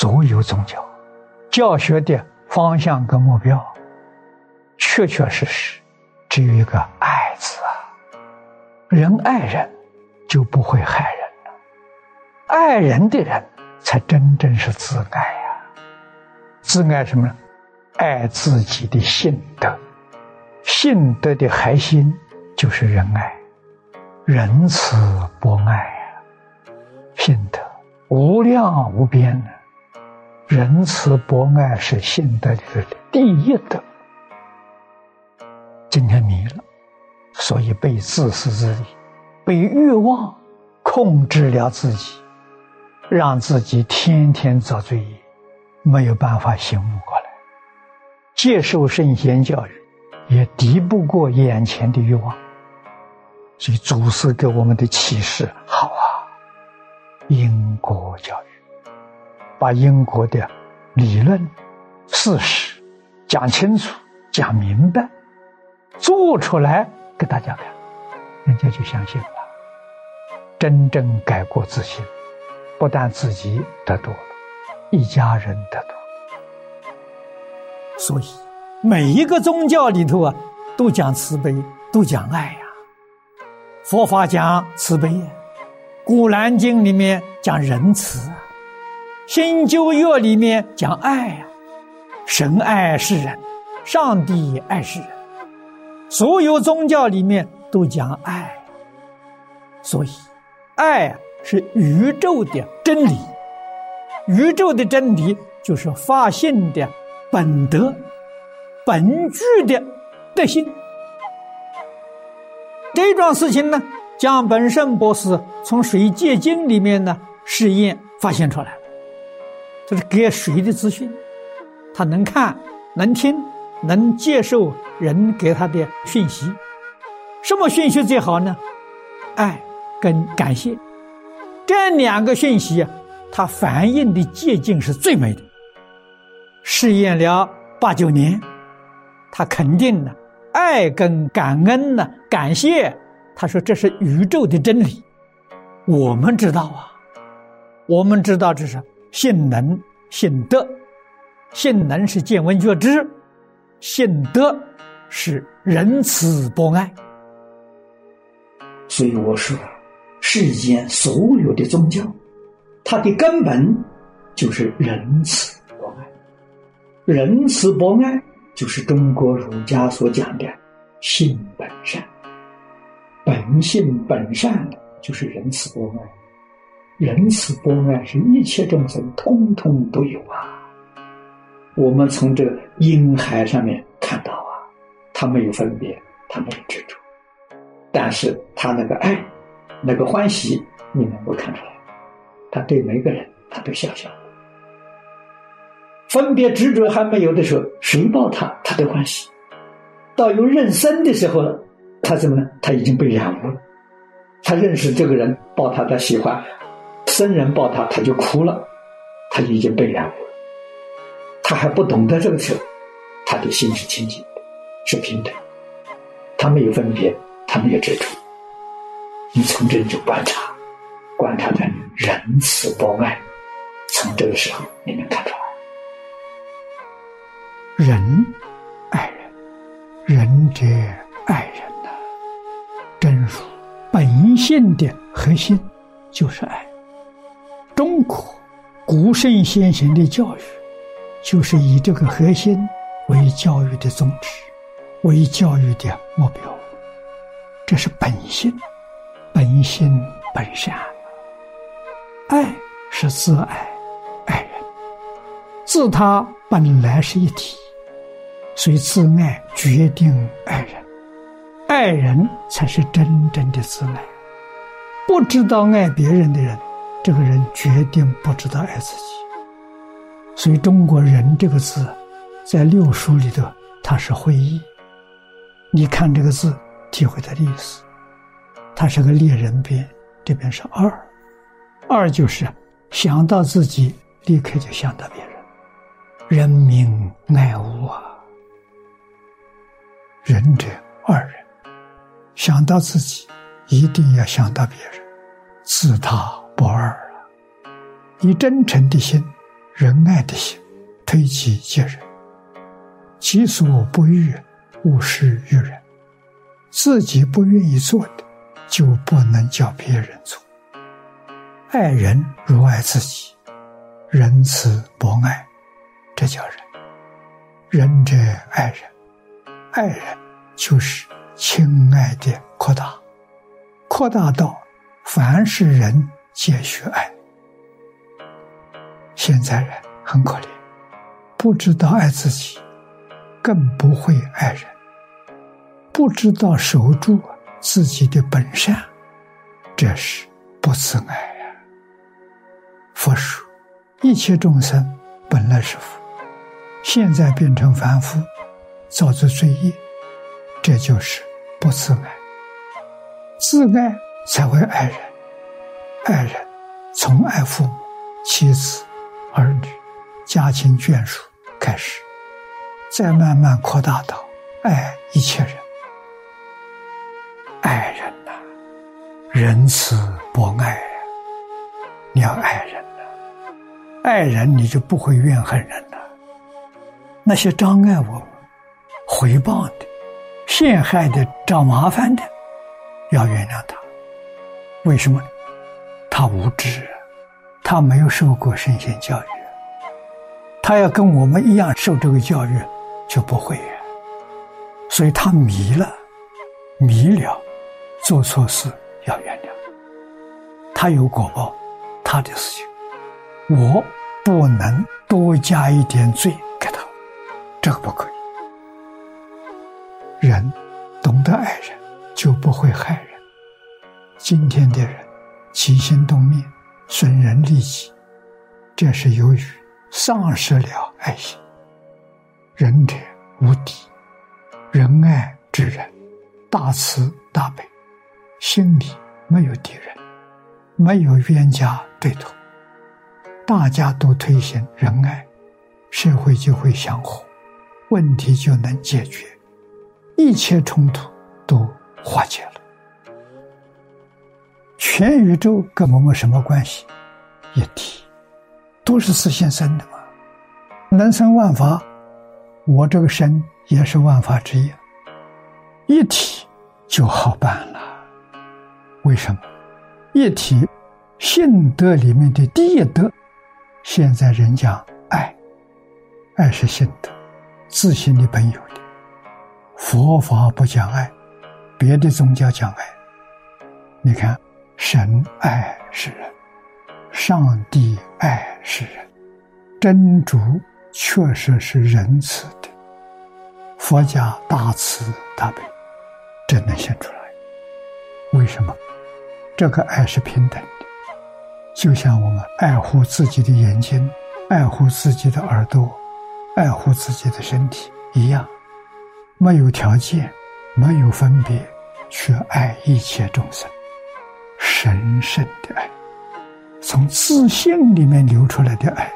所有宗教教学的方向跟目标，确确实实只有一个“爱”字啊！人爱人，就不会害人了。爱人的人，才真正是自爱呀！自爱什么？爱自己的性德，性德的核心就是仁爱、仁慈、博爱呀，性德无量无边的。仁慈博爱是性德里的第一德。今天迷了，所以被自私自利、被欲望控制了自己，让自己天天遭罪，没有办法醒悟过来。接受圣贤教育，也敌不过眼前的欲望。所以祖师给我们的启示好啊，因果教育。把因果的理论、事实讲清楚、讲明白，做出来给大家看，人家就相信了，真正改过自新，不但自己得多，一家人得多。所以每一个宗教里头啊，都讲慈悲，都讲爱呀。佛法讲慈悲，《古兰经》里面讲仁慈啊。新旧约里面讲爱呀，神爱世人，上帝也爱世人，所有宗教里面都讲爱，所以爱是宇宙的真理，宇宙的真理就是发性的本德，本具的德性。这桩事情呢，江本胜博士从水界经里面呢试验发现出来。这是给谁的资讯？他能看、能听、能接受人给他的讯息。什么讯息最好呢？爱跟感谢这两个讯息啊，它反映的界境是最美的。试验了八九年，他肯定了爱跟感恩呢，感谢。他说这是宇宙的真理。我们知道啊，我们知道这是。性能、性德，性能是见闻觉知，性德是仁慈博爱。所以我说，世间所有的宗教，它的根本就是仁慈博爱。仁慈博爱就是中国儒家所讲的性本善，本性本善就是仁慈博爱。仁慈博爱是一切众生通通都有啊！我们从这婴孩上面看到啊，他没有分别，他没有执着，但是他那个爱，那个欢喜，你能够看出来，他对每个人他都笑笑。分别执着还没有的时候，谁抱他他都欢喜；到有认生的时候了，他怎么呢？他已经被染污了，他认识这个人抱他，他喜欢。僧人抱他，他就哭了，他就已经被染污了。他还不懂得这个时候，他的心是清净的，是平等，他没有分别，他没有执着。你从这里就观察，观察的仁慈博爱，从这个时候你能看出来，仁爱人，仁者爱人呐，真如本性的核心就是爱。中国古圣先贤的教育，就是以这个核心为教育的宗旨，为教育的目标。这是本性，本性本善。爱是自爱，爱人，自他本来是一体，所以自爱决定爱人，爱人才是真正的自爱。不知道爱别人的人。这个人决定不知道爱自己，所以中国人这个字，在六书里头它是会意。你看这个字，体会它的意思，它是个猎人边，这边是二，二就是想到自己，立刻就想到别人，人民爱物啊，仁者二人，想到自己，一定要想到别人，自他。不二了，以真诚的心仁爱的心，推己及人，己所不欲，勿施于人。自己不愿意做的，就不能叫别人做。爱人如爱自己，仁慈博爱，这叫仁。仁者爱人，爱人就是亲爱的扩大，扩大到凡是人皆需爱。现在人很可怜，不知道爱自己，更不会爱人。不知道守住自己的本善，这是不自爱呀。佛说，一切众生本来是佛，现在变成凡夫，造作罪业，这就是不自爱。自爱才会爱人，爱人从爱父母、妻子、儿女、家亲眷属开始，再慢慢扩大到爱一切人。爱人呐，仁慈博爱！你要爱人呐，爱人你就不会怨恨人了。那些障碍我们、回报的、陷害的、找麻烦的，要原谅他。为什么？他无知，他没有受过圣贤教育，他要跟我们一样受这个教育，就不会。所以他迷了，迷了。做错事要原谅，他有果报，他的事情，我不能多加一点罪给他，这个不可以。人懂得爱人，就不会害人。今天的人起心动念损人利己，这是由于丧失了爱心。仁者无敌，仁爱之人，大慈大悲。心里没有敌人，没有冤家对头，大家都推行仁爱，社会就会祥和，问题就能解决，一切冲突都化解了。全宇宙跟我们什么关系？一体，都是自性生的嘛，能生万法，我这个身也是万法之一，一体就好办了。为什么一体性德里面的第一德，现在人讲爱，爱是性德，自信的本有的。佛法不讲爱，别的宗教讲爱。你看，神爱世人，上帝爱世人，真主确实是仁慈的。佛家大慈大悲，真能显出来。为什么？这个爱是平等的，就像我们爱护自己的眼睛、爱护自己的耳朵、爱护自己的身体一样，没有条件、没有分别，去爱一切众生，神圣的爱，从自信里面流出来的爱。